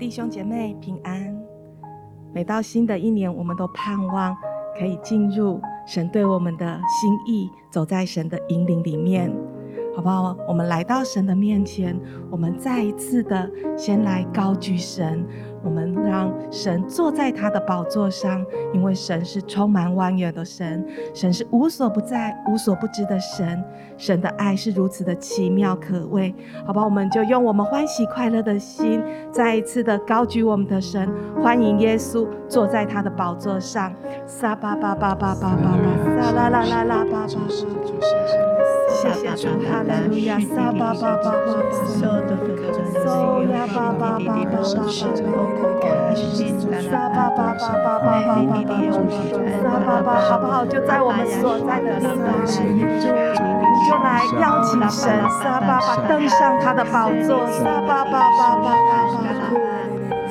弟兄姐妹，平安！每到新的一年，我们都盼望可以进入神对我们的心意，走在神的引领里面，好不好？我们来到神的面前，我们再一次的先来高举神。我们让神坐在他的宝座上，因为神是充满万有的神，神是无所不在、无所不知的神。神的爱是如此的奇妙可畏，好吧？我们就用我们欢喜快乐的心，再一次的高举我们的神，欢迎耶稣坐在他的宝座上。撒巴巴巴巴巴巴巴，撒啦啦啦啦巴巴。谢谢主，哈利路亚，撒巴巴巴巴巴，嗦的的的，嗦呀巴巴巴巴巴巴，撒巴巴巴巴巴巴巴巴，撒巴巴好不好？就在我们所在的地方。就来邀请神，撒巴巴登上他的宝座，撒巴巴巴巴巴巴，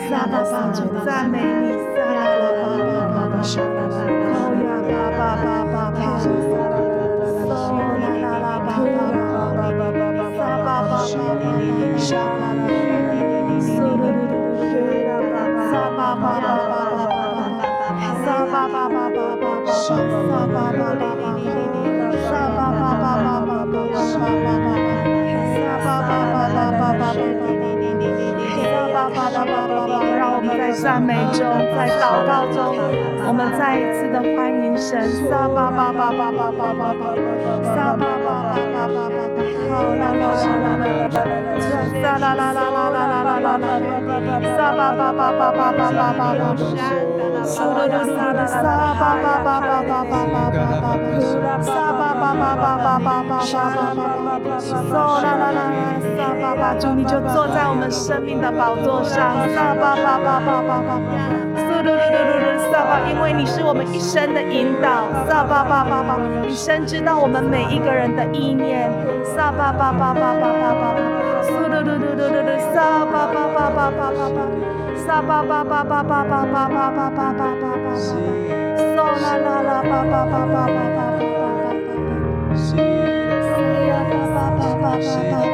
撒巴巴赞美你，撒啦啦巴巴巴巴，哦呀巴巴巴巴巴，哦啦啦啦巴巴巴巴巴巴，撒巴巴巴巴，赞美中，在祷告中，我们再一次的欢迎神。撒巴巴巴巴巴巴巴巴，撒巴巴巴巴巴巴，好啦啦啦啦啦啦，撒啦啦啦啦啦啦啦啦啦，撒巴巴巴巴巴巴巴巴，苏噜噜噜噜，撒巴萨巴巴巴巴巴巴巴，萨巴巴巴巴巴巴巴巴，巴，巴，巴，巴萨巴。主，你就坐在我们生命的宝座上，巴巴巴巴巴巴巴巴，巴巴。因为你是我们一生的引导，巴巴巴巴巴。你深知巴我们每一个人的意念，巴巴巴巴巴巴巴巴，巴，撒巴巴巴巴巴巴巴巴。撒巴巴巴巴巴巴巴，苏噜噜噜噜噜，撒巴巴巴巴巴巴巴，撒巴巴巴巴巴巴巴巴巴巴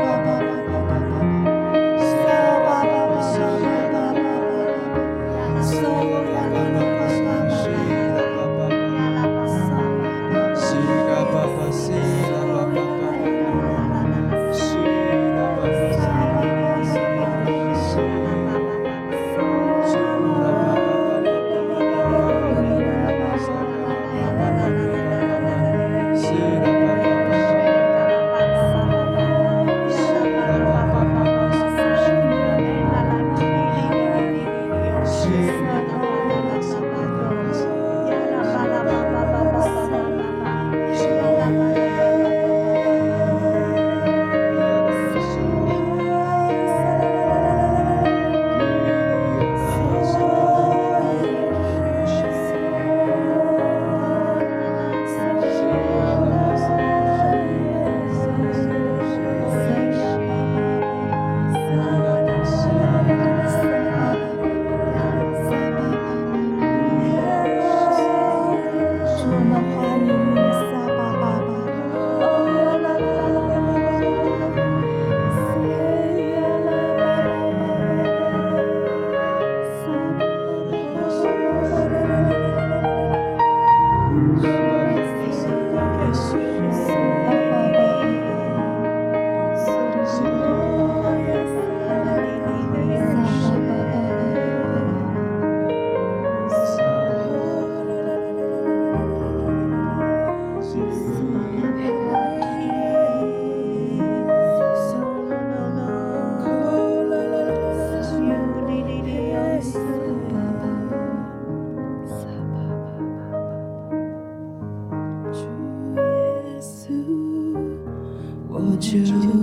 求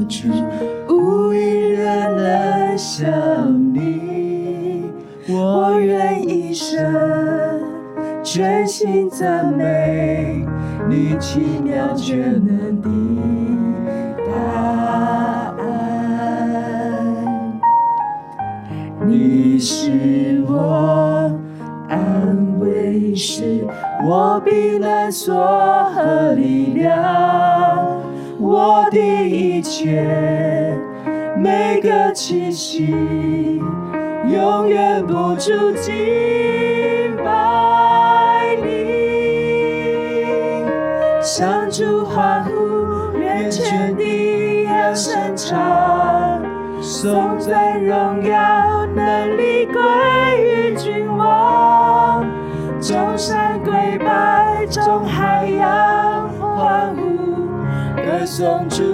主，无一人能像你，我愿一生全心赞美你奇妙全能的答案，你是我，安慰是我，避难所和力量。一切每个气息，永远不住敬拜你，向主欢呼，愿天地扬声唱，颂赞荣耀能力归于君王，高山归拜，众海洋欢呼，歌颂主。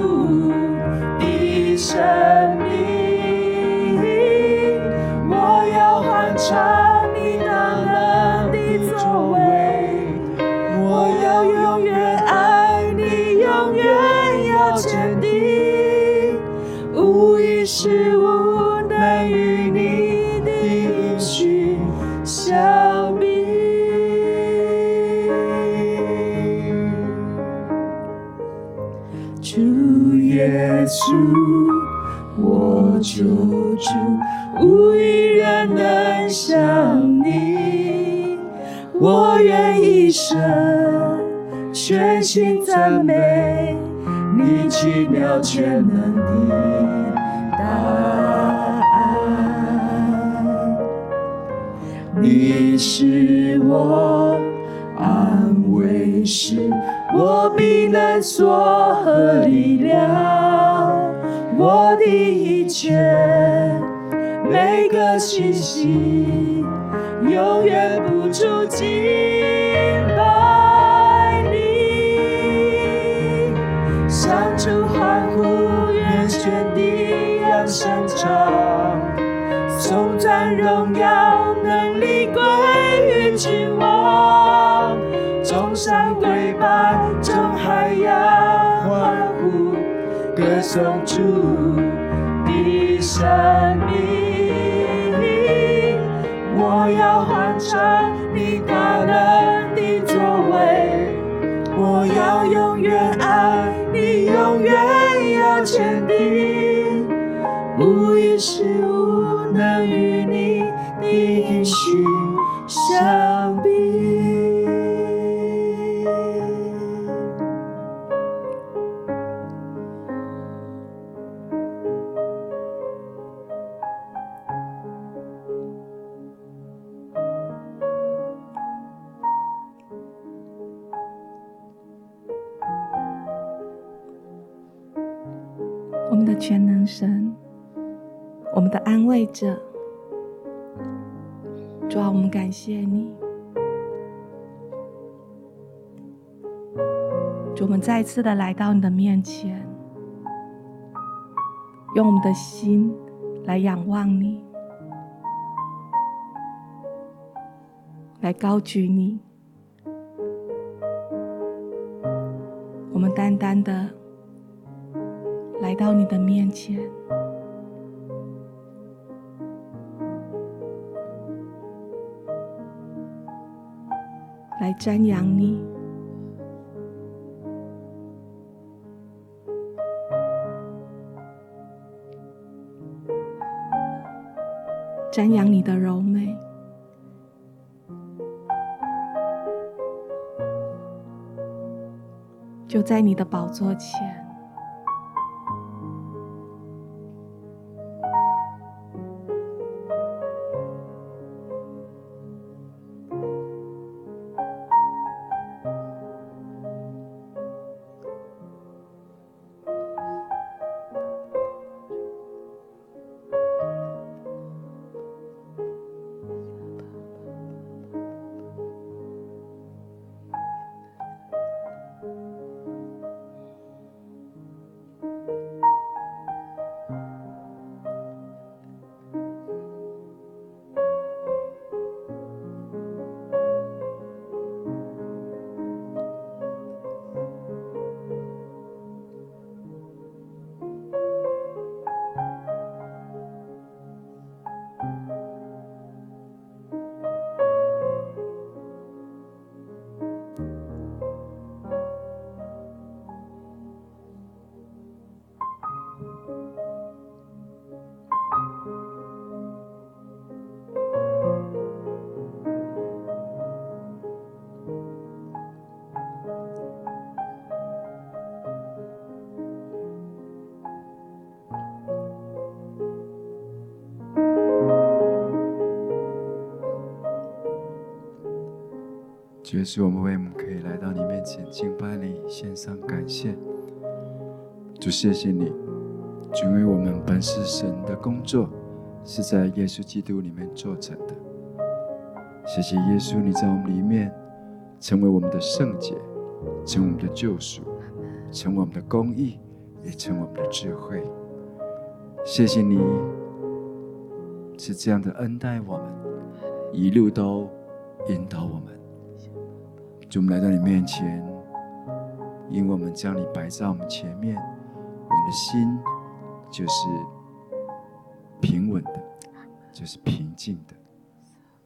生命我要很长愿一生全心赞美你奇妙全能的答案。你是我安慰是，我避难所和力量，我的一切。每个气息，永远不住愿全地扬声唱，颂赞荣耀能力归于君王，众山跪拜，众海洋欢呼，歌颂主的圣名。我要欢唱你大能的作为，我要坚定，无疑是无能与。慰者，主啊，我们感谢你。主，我们再次的来到你的面前，用我们的心来仰望你，来高举你。我们单单的。来到你的面前，瞻仰你，瞻仰你的柔美，就在你的宝座前。主耶稣，我们为我们可以来到你面前敬拜你，献上感谢。主，谢谢你，主，因为我们本是神的工作，是在耶稣基督里面做成的。谢谢耶稣，你在我们里面成为我们的圣洁，成为我们的救赎，成为我们的公义，也成为我们的智慧。谢谢你是这样的恩待我们，一路都引导我们。就我们来到你面前，因为我们将你摆在我们前面，我们的心就是平稳的，就是平静的，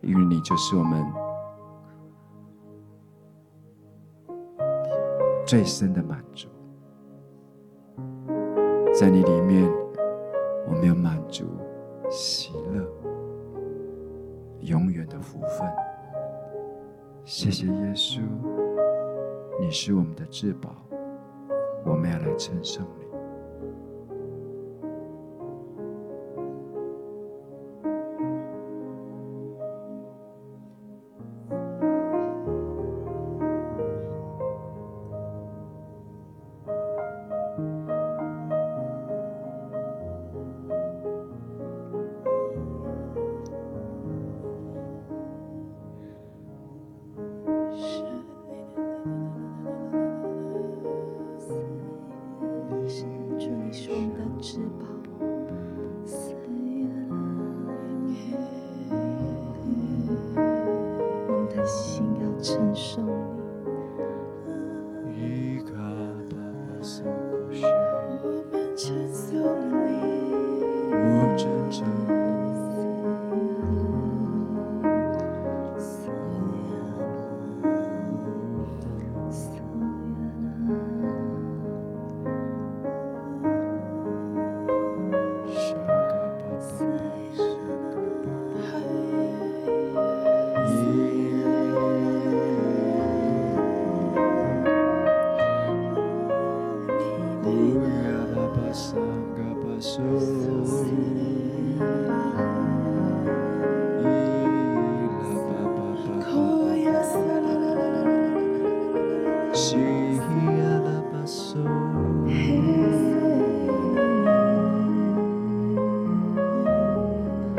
因为你就是我们最深的满足。在你里面，我们有满足、喜乐、永远的福分。谢谢耶稣，你是我们的至宝，我们要来称颂你。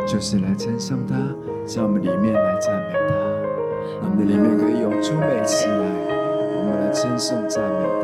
就是来称颂他，在我们里面来赞美他，我们的里面可以涌出美词来，我们来称颂赞美他。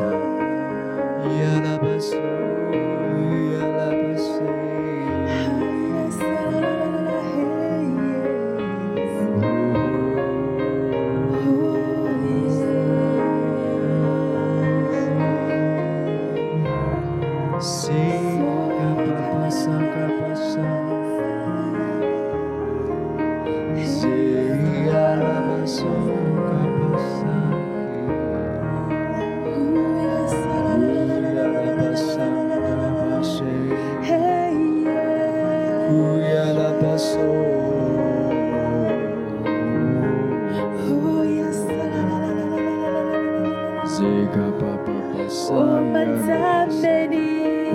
我们赞美你，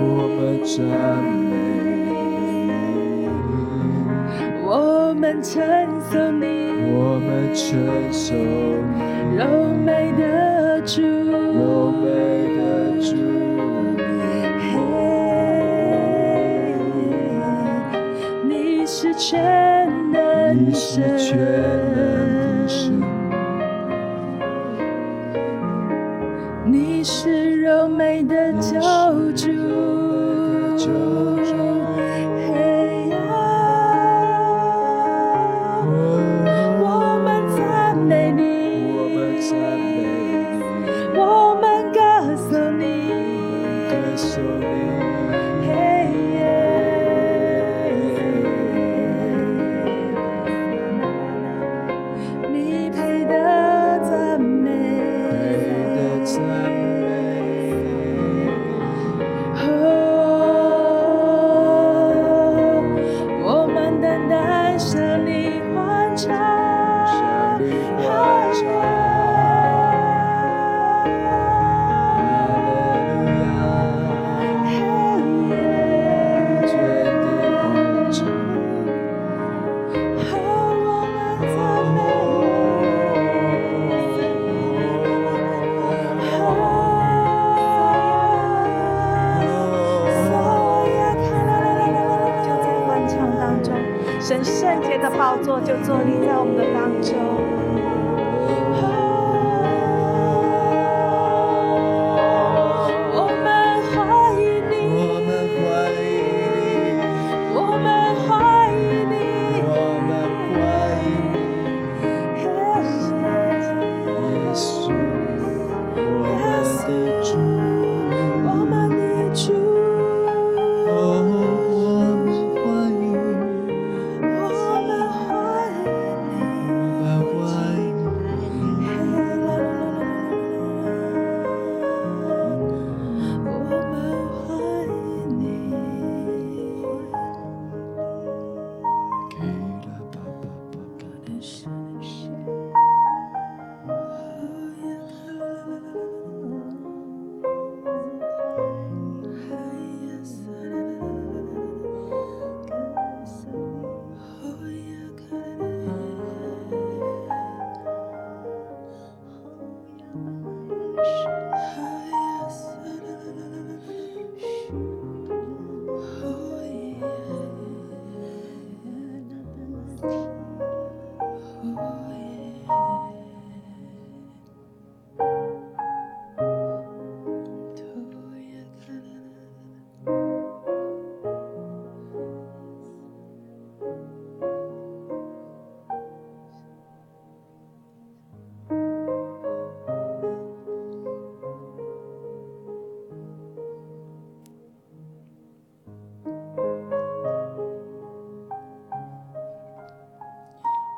我们赞美，我们承受你，我们承受你，柔美的主，柔美的主，你是全能的，你是全能的。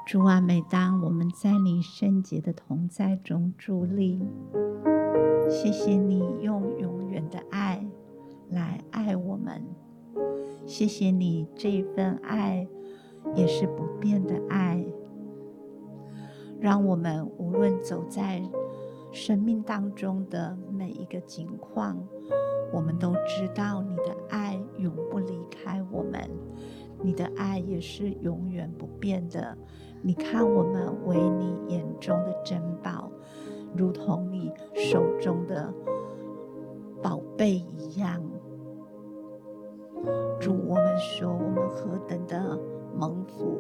主啊，每当我们在你圣洁的同在中伫立，谢谢你用永远的爱来爱我们。谢谢你这份爱也是不变的爱，让我们无论走在生命当中的每一个境况，我们都知道你的爱永不离开我们，你的爱也是永远不变的。你看我们为你眼中的珍宝，如同你手中的宝贝一样。主，我们说我们何等的蒙福！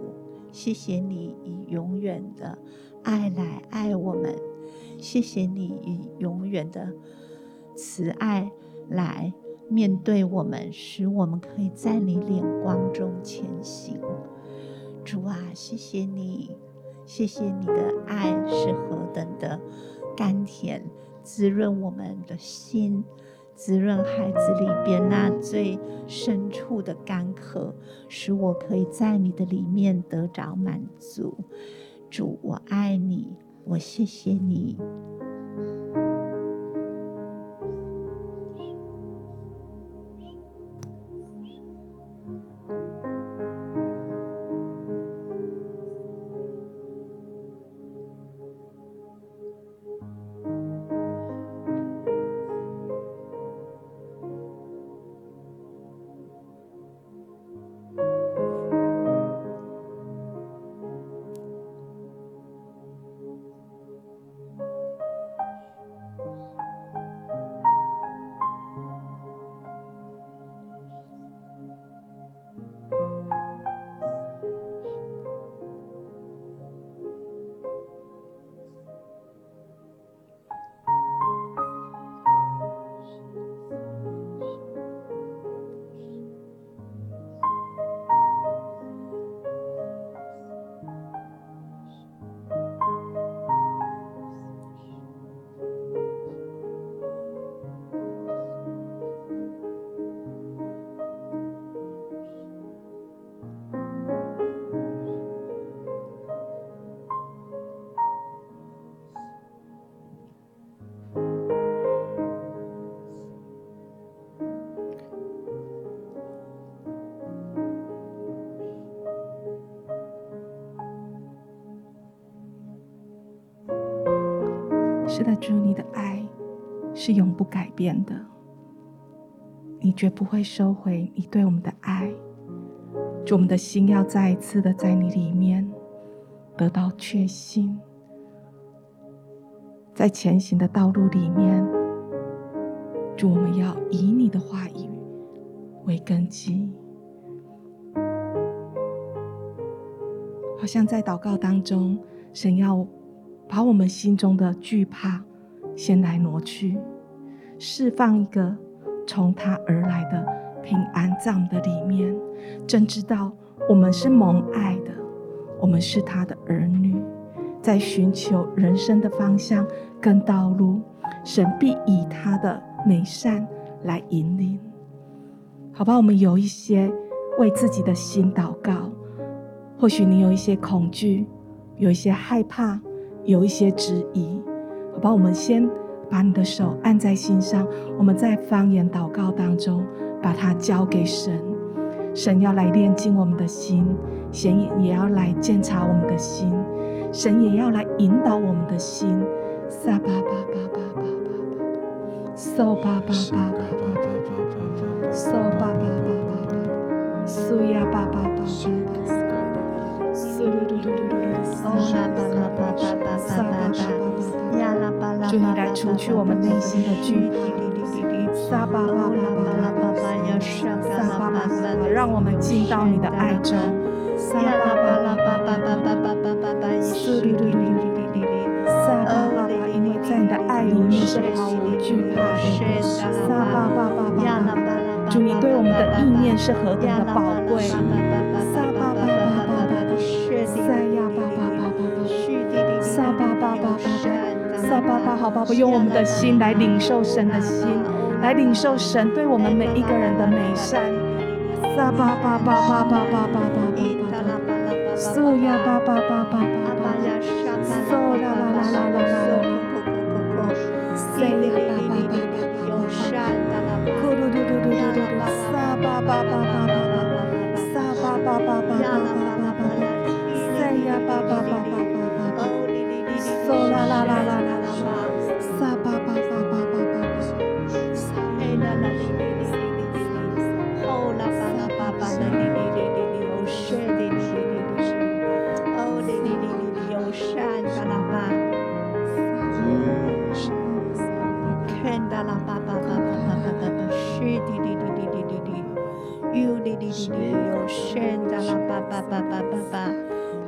谢谢你以永远的爱来爱我们，谢谢你以永远的慈爱来面对我们，使我们可以在你脸光中前行。主啊，谢谢你，谢谢你的爱是何等的甘甜，滋润我们的心，滋润孩子里边那最深处的干渴，使我可以在你的里面得着满足。主，我爱你，我谢谢你。的，主，你的爱是永不改变的，你绝不会收回你对我们的爱。主，我们的心要再一次的在你里面得到确信，在前行的道路里面，主，我们要以你的话语为根基。好像在祷告当中，神要把我们心中的惧怕先来挪去，释放一个从他而来的平安在我们的里面，真知道我们是蒙爱的，我们是他的儿女，在寻求人生的方向跟道路，神必以他的美善来引领。好吧，我们有一些为自己的心祷告，或许你有一些恐惧，有一些害怕，有一些质疑。好吧，我们先把你的手按在心上，我们在方言祷告当中把它交给神，神要来炼净我们的心，神也要来检查我们的心，神也要来引导我们的心。撒巴巴巴巴巴巴，嗦巴巴巴巴巴，嗦巴巴巴巴巴，苏呀巴巴巴巴，苏噜噜噜噜噜，嗦巴巴巴巴巴巴，撒巴巴巴，呀啦巴啦，主你来除去我们内心的惧怕，撒巴巴巴巴巴巴，呀撒巴巴巴，让我们进到你的爱中，撒巴巴巴巴巴巴巴巴巴巴，苏噜噜噜噜噜噜，撒巴巴巴，因为在你的爱里面是毫无惧怕的，撒巴巴巴巴巴，主你对我们的意念是何等的宝贵，撒巴巴巴巴巴，撒呀巴巴巴巴巴，撒巴巴巴巴巴，撒巴巴好爸爸，用我们的心来领受神的心，来领受神对我们每一个人的美善，撒巴巴巴巴巴巴巴巴巴，撒呀巴巴巴巴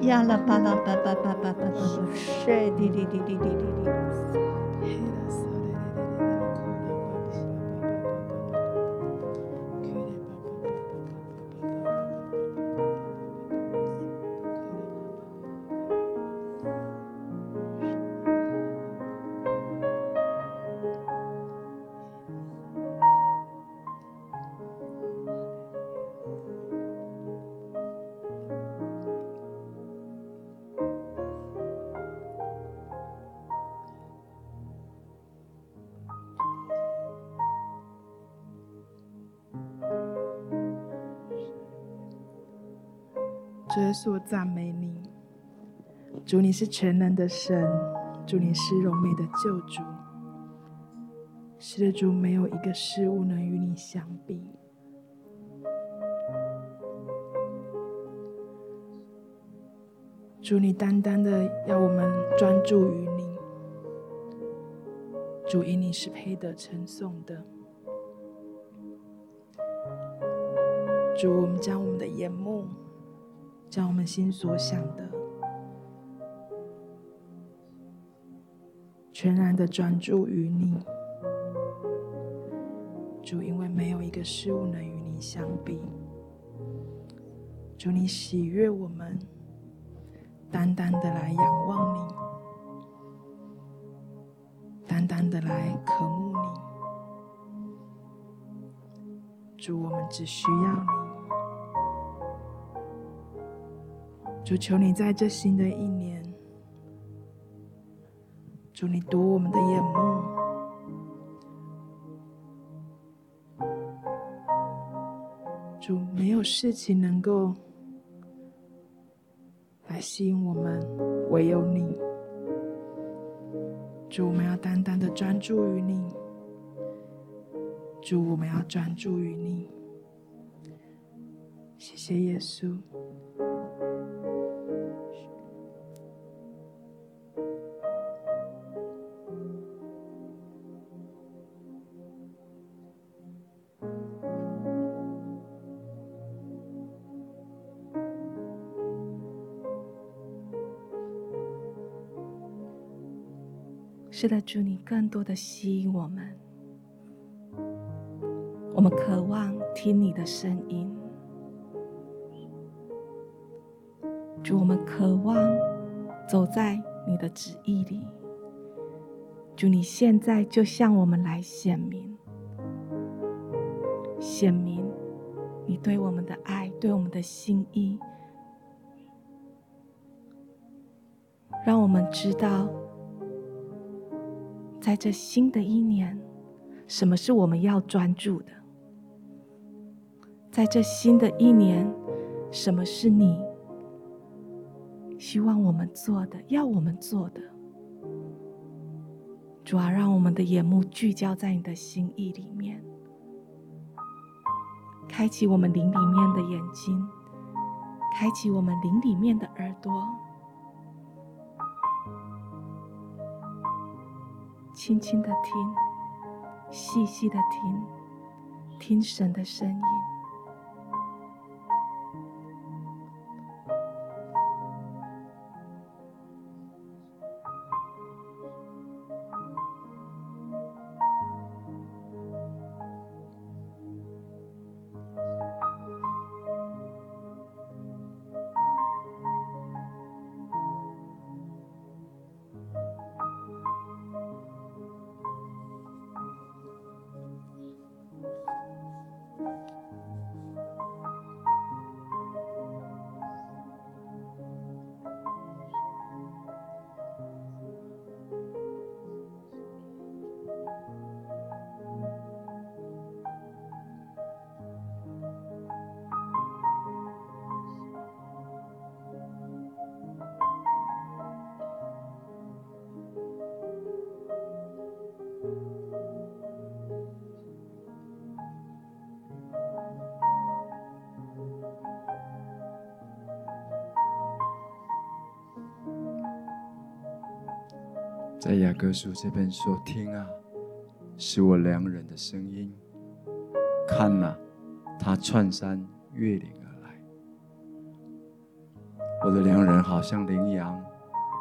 呀啦巴拉巴巴巴巴巴巴巴帅滴滴滴滴滴滴滴。耶稣，我赞美你。主，你是全能的神，主，你是柔美的救主。是的，主，没有一个事物能与你相比。主，你单单的要我们专注于你。主，因你是配得称颂的。主，我们将我们的眼目。将我们心所想的，全然的专注于你，主，因为没有一个事物能与你相比。主，你喜悦我们，单单的来仰望你，单单的来渴慕你。主，我们只需要你。主，求你在这新的一年，主，你夺我们的眼目，主，没有事情能够来吸引我们，唯有你。主，我们要单单的专注于你。主，我们要专注于你。谢谢耶稣。是的，主，你更多的吸引我们，我们渴望听你的声音。主，我们渴望走在你的旨意里。主，你现在就向我们来显明，显明你对我们的爱，对我们的心意，让我们知道，在这新的一年，什么是我们要专注的？在这新的一年，什么是你？希望我们做的，要我们做的，主啊，让我们的眼目聚焦在你的心意里面，开启我们灵里面的眼睛，开启我们灵里面的耳朵，轻轻的听，细细的听，听神的声音。在雅各书这边说：“听啊，是我良人的声音；看啊，他蹿山越岭而来。我的良人好像羚羊，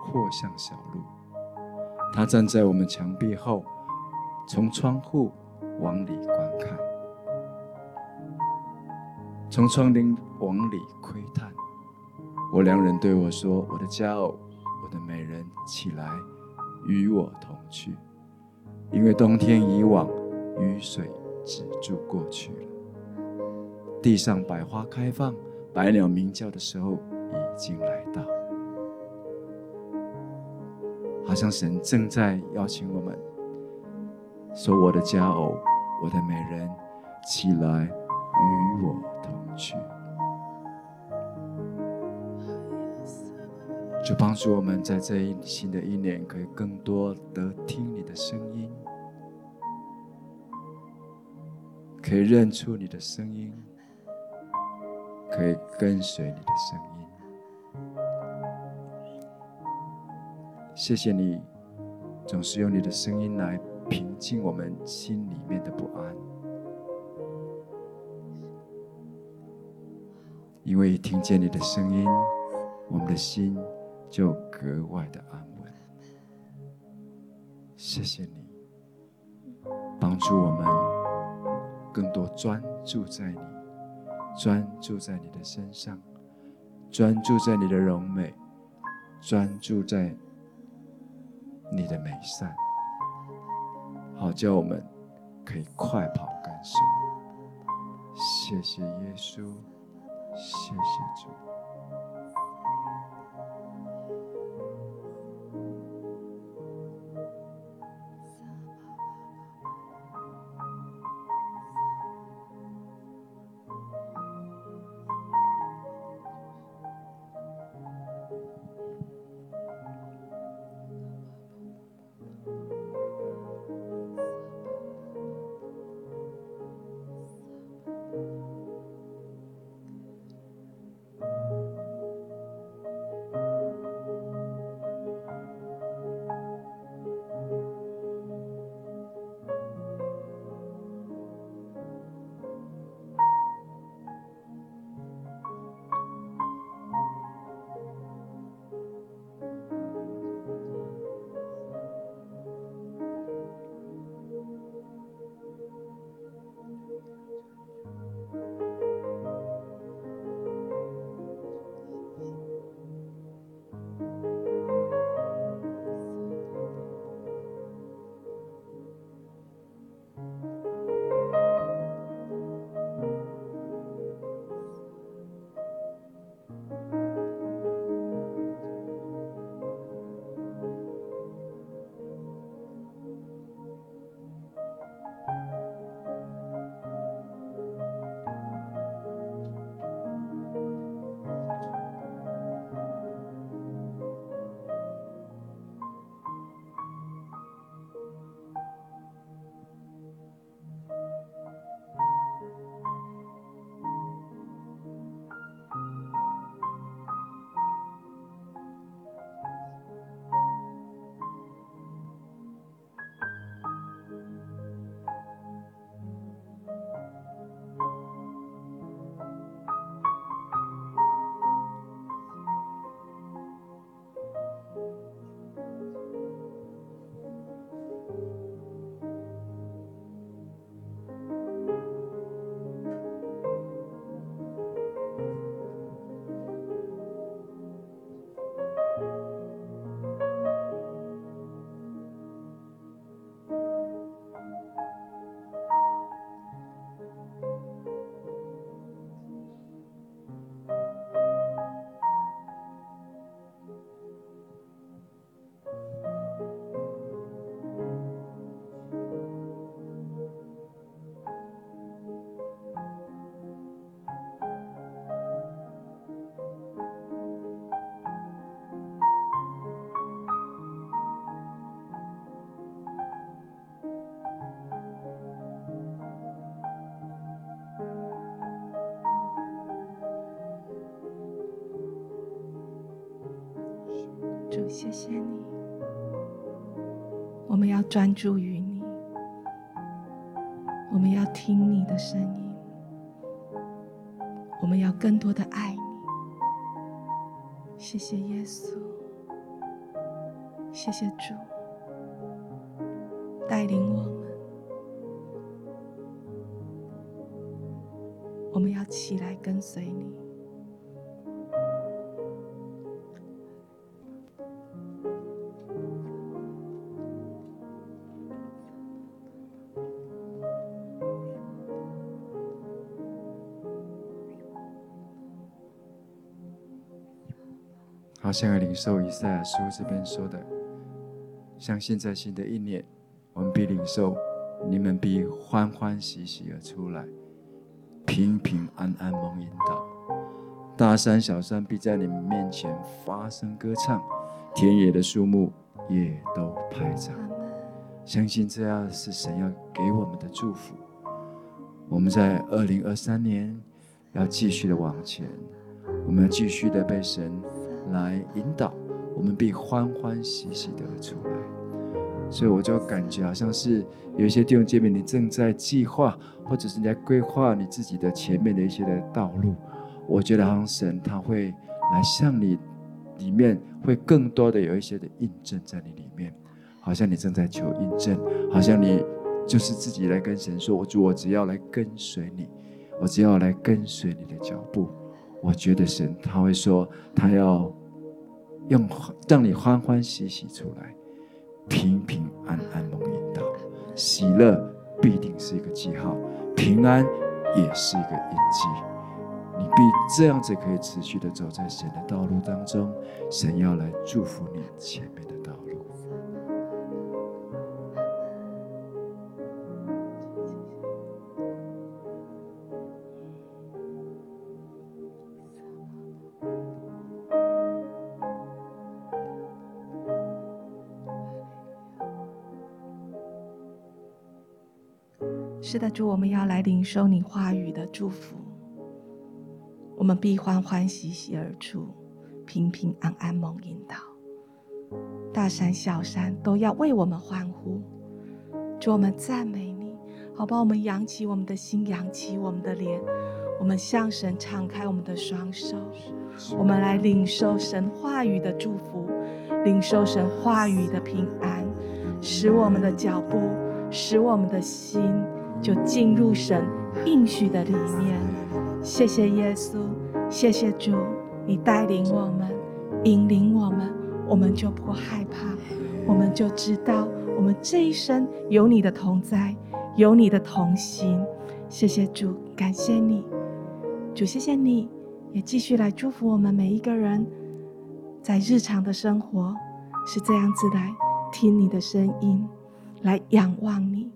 或像小鹿。他站在我们墙壁后，从窗户往里观看，从窗棂往里窥探。我良人对我说：我的佳偶，我的美人，起来。”与我同去，因为冬天已往，雨水止住过去了。地上百花开放，百鸟鸣叫的时候已经来到。好像神正在邀请我们，说：“我的佳偶，我的美人，起来与我同去。”就帮助我们在这一新的一年，可以更多的听你的声音，可以认出你的声音，可以跟随你的声音。谢谢你，总是用你的声音来平静我们心里面的不安，因为听见你的声音，我们的心。就格外的安稳。谢谢你，帮助我们更多专注在你，专注在你的身上，专注在你的荣美，专注在你的美善，好叫我们可以快跑跟随。谢谢耶稣，谢谢主。谢谢你。我们要专注于你，我们要听你的声音，我们要更多的爱你。谢谢耶稣，谢谢主，带领我们。我们要起来跟随你。好像要领受以赛亚书这边说的，相信在新的一年，我们必领受，你们必欢欢喜喜而出来。平平安安蒙引导，大山小山必在你们面前发声歌唱，田野的树木也都拍掌。相信这样是神要给我们的祝福。我们在二零二三年要继续的往前，我们要继续的被神来引导，我们必欢欢喜喜的出来。所以我就感觉好像是有一些弟兄姐妹，你正在计划，或者是你在规划你自己的前面的一些的道路。我觉得好像神他会来向你里面会更多的有一些的印证在你里面，好像你正在求印证，好像你就是自己来跟神说：“我主，我只要来跟随你，我只要来跟随你的脚步。”我觉得神他会说，他要用让你欢欢喜喜出来。平平安安蒙引导，喜乐必定是一个记号，平安也是一个印记。你必这样子可以持续的走在神的道路当中，神要来祝福你前面的是的，主，我们要来领受你话语的祝福。我们必欢欢喜喜而出，平平安安蒙引导。大山小山都要为我们欢呼。主，我们赞美你，好吧？我们扬起我们的心，扬起我们的脸，我们向神敞开我们的双手，我们来领受神话语的祝福，领受神话语的平安，使我们的脚步，使我们的心。就进入神应许的里面。谢谢耶稣，谢谢主，你带领我们，引领我们，我们就不害怕，我们就知道我们这一生有你的同在，有你的同行。谢谢主，感谢你，主，谢谢你，也继续来祝福我们每一个人，在日常的生活是这样子来听你的声音，来仰望你。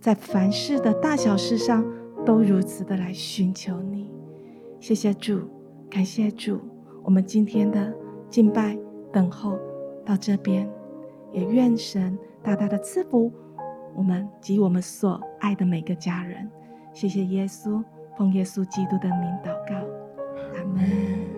在凡事的大小事上，都如此的来寻求你。谢谢主，感谢主。我们今天的敬拜等候到这边，也愿神大大的赐福我们及我们所爱的每个家人。谢谢耶稣，奉耶稣基督的名祷告，阿门。